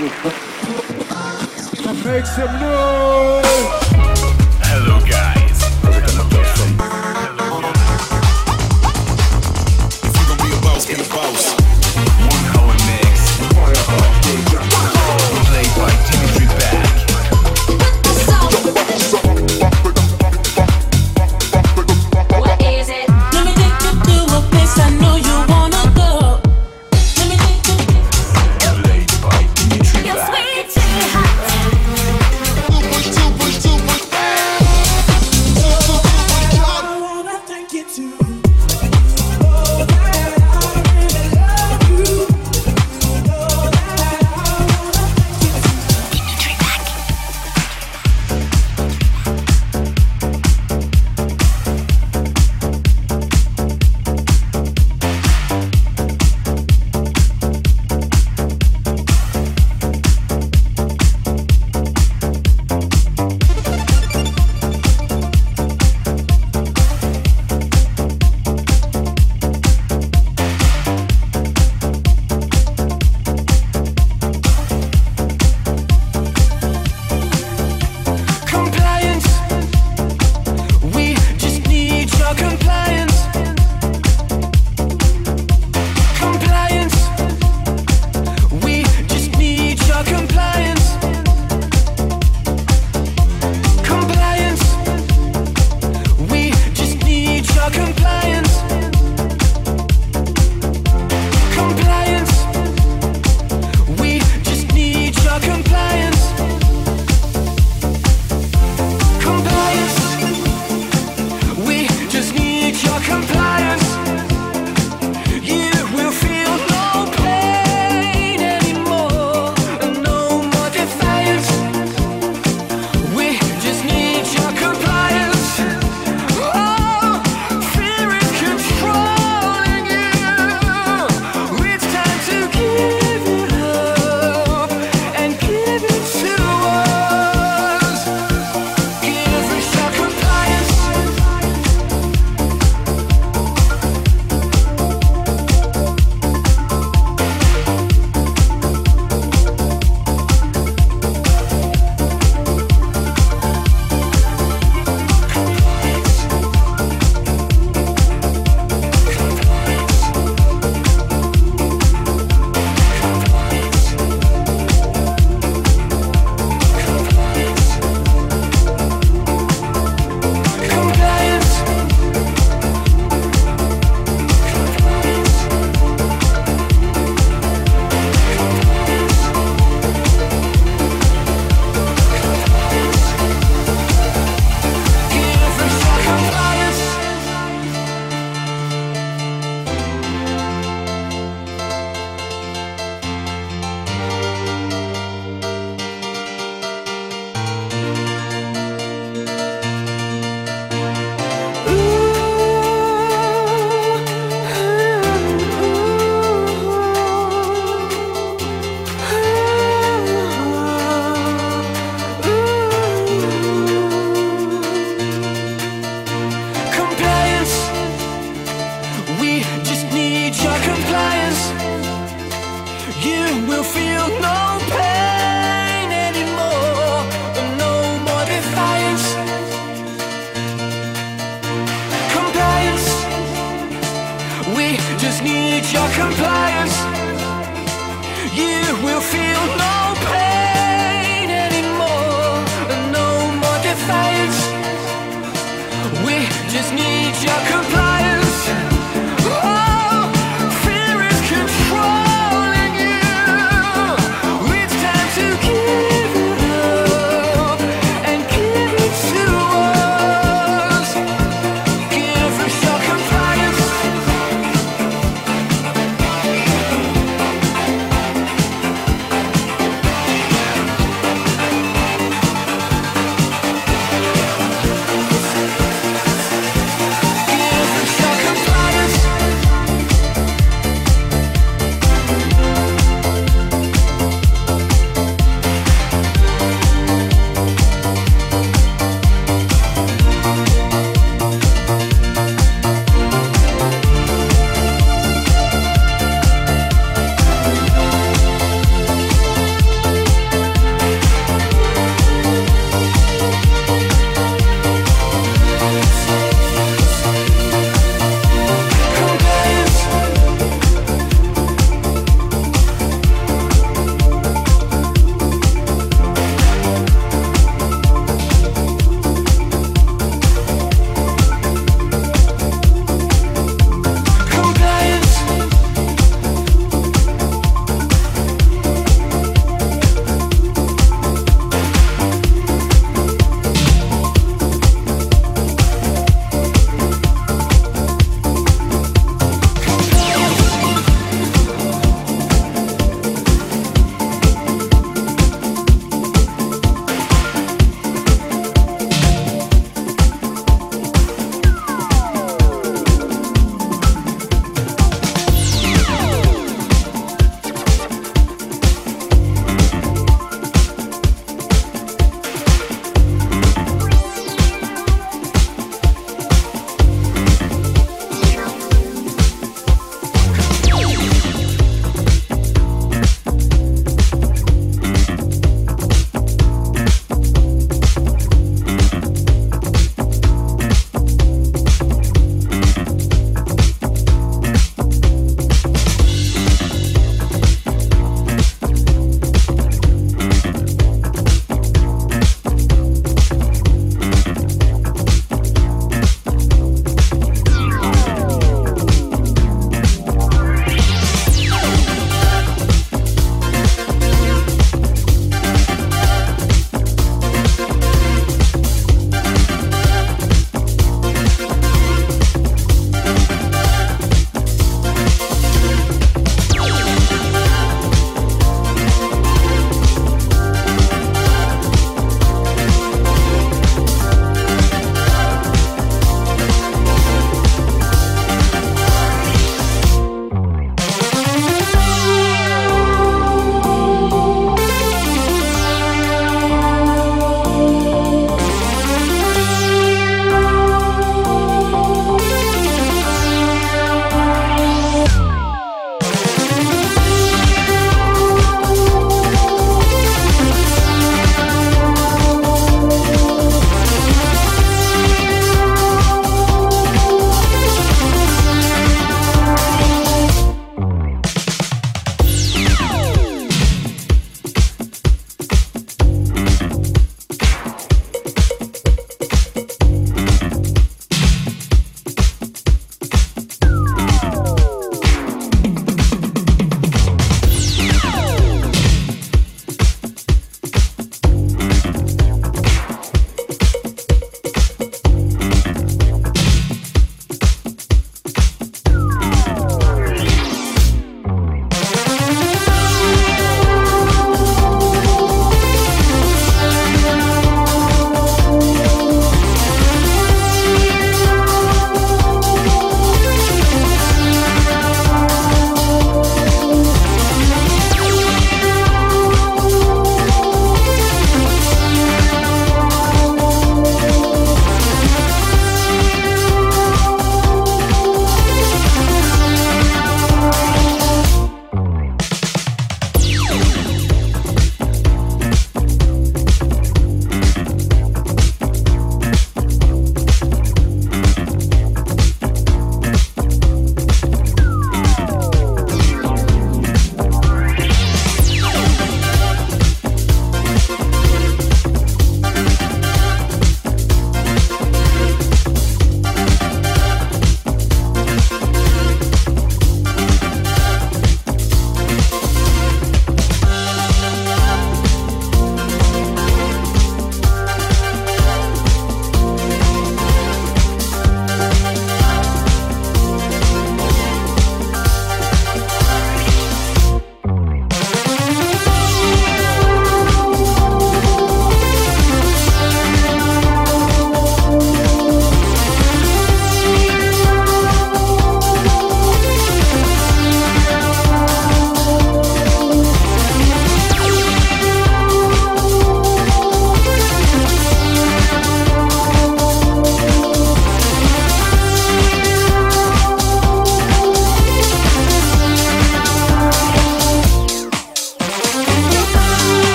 Make some noise.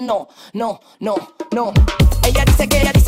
no, no, no, no. Ella dice que ella dice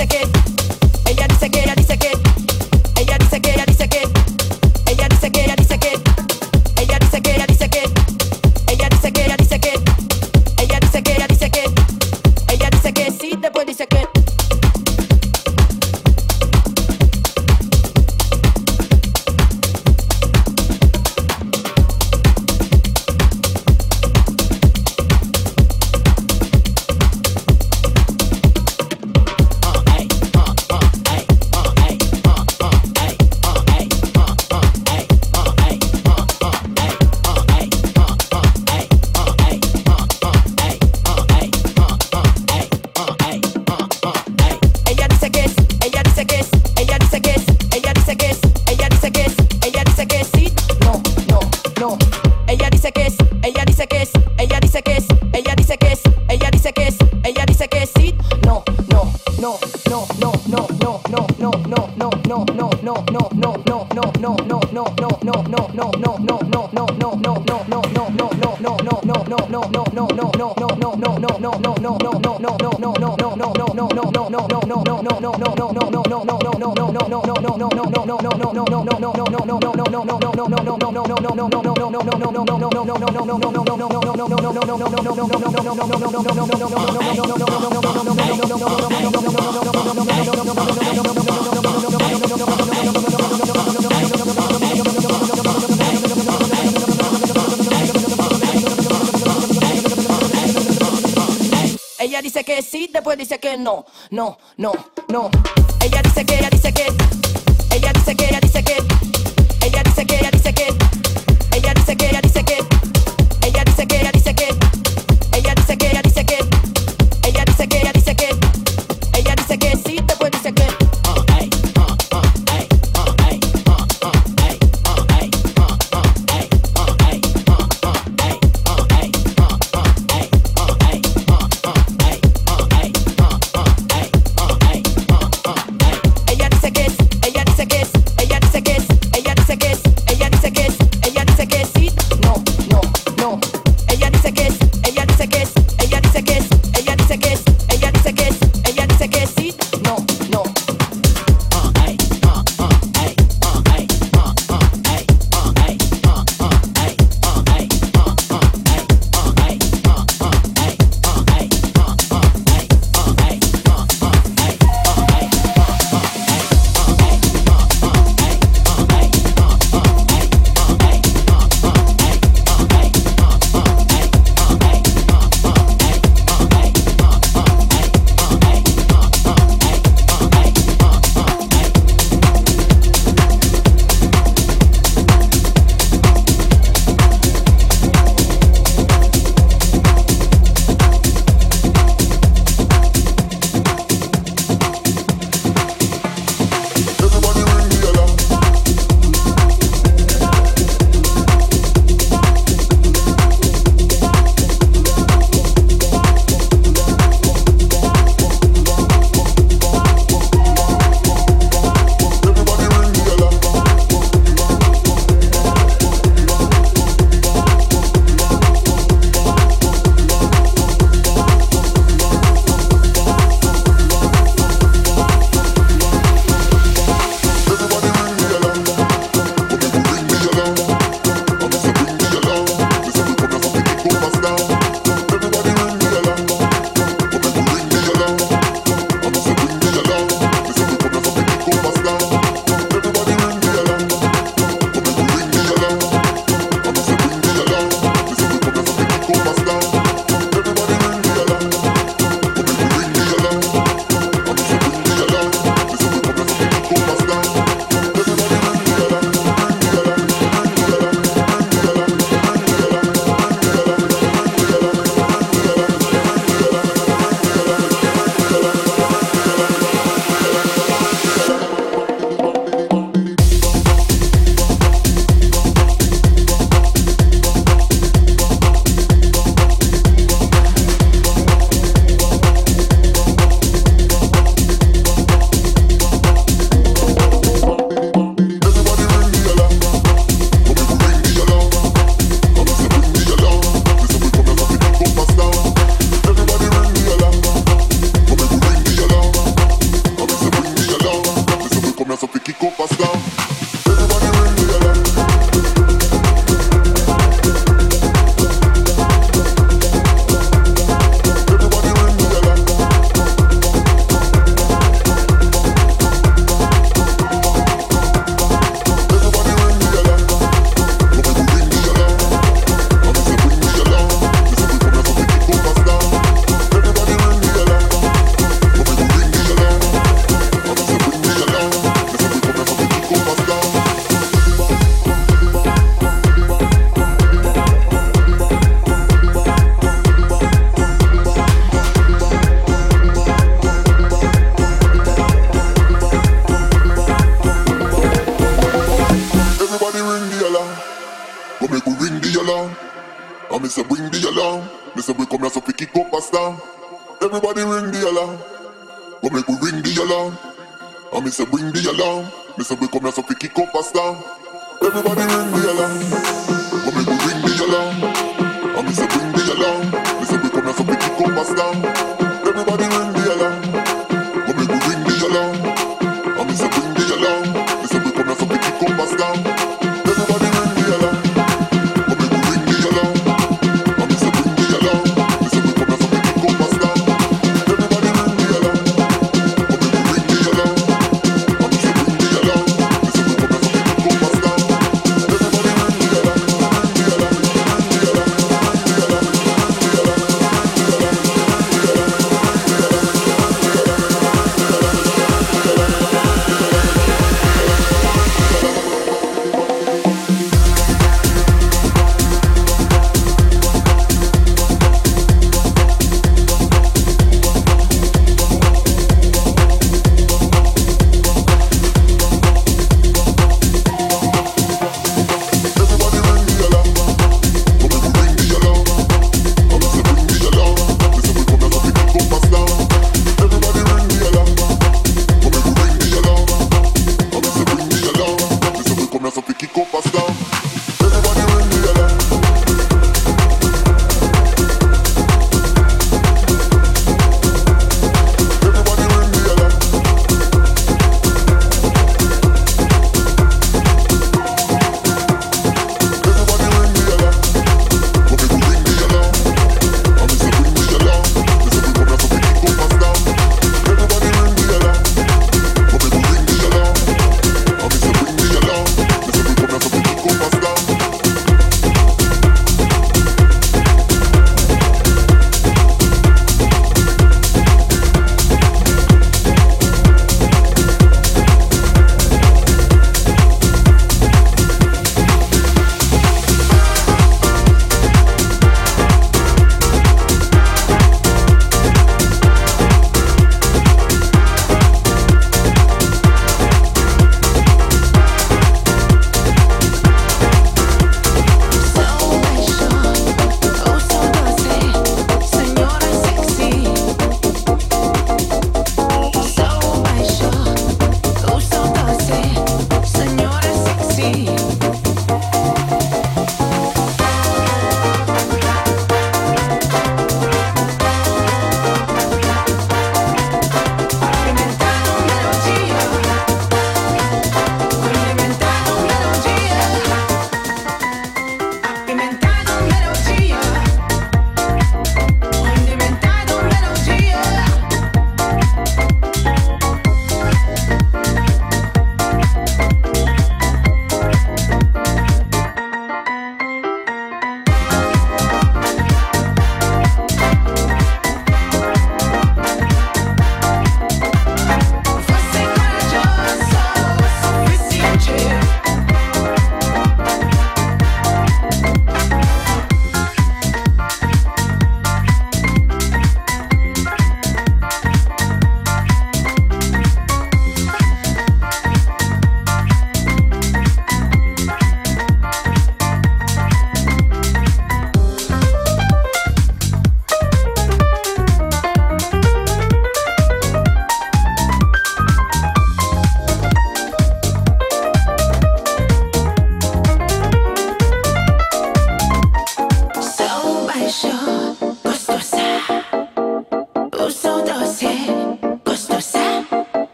Ella dice que sí, después dice que no, no, no, no. Ella dice que, ella dice que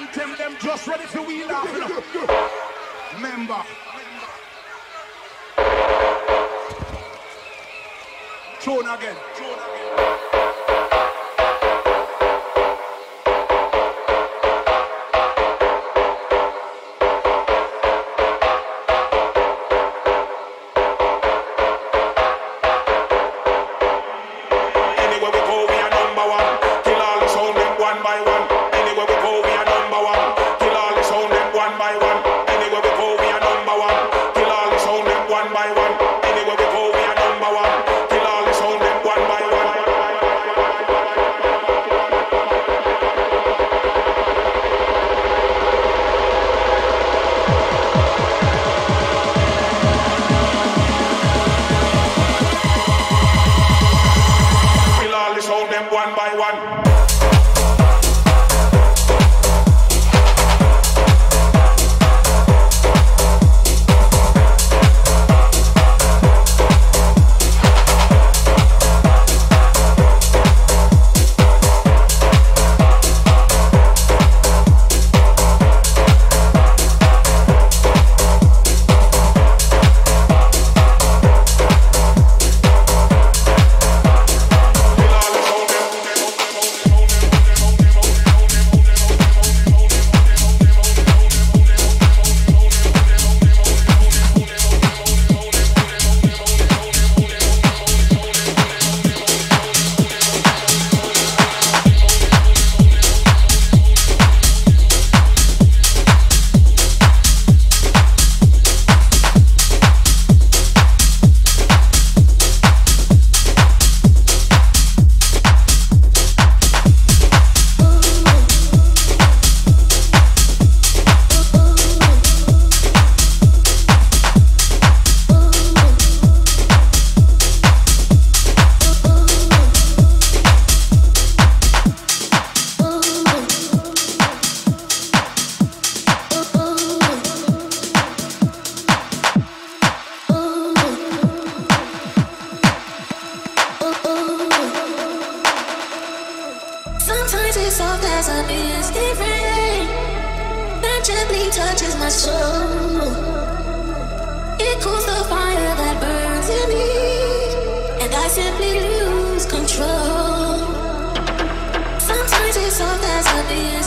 anthem, them just ready to wheel off. Member. Tune again. Tune again. Sometimes it's soft as a misty rain that gently touches my soul. It cools the fire that burns in me, and I simply lose control. Sometimes it's soft as a misty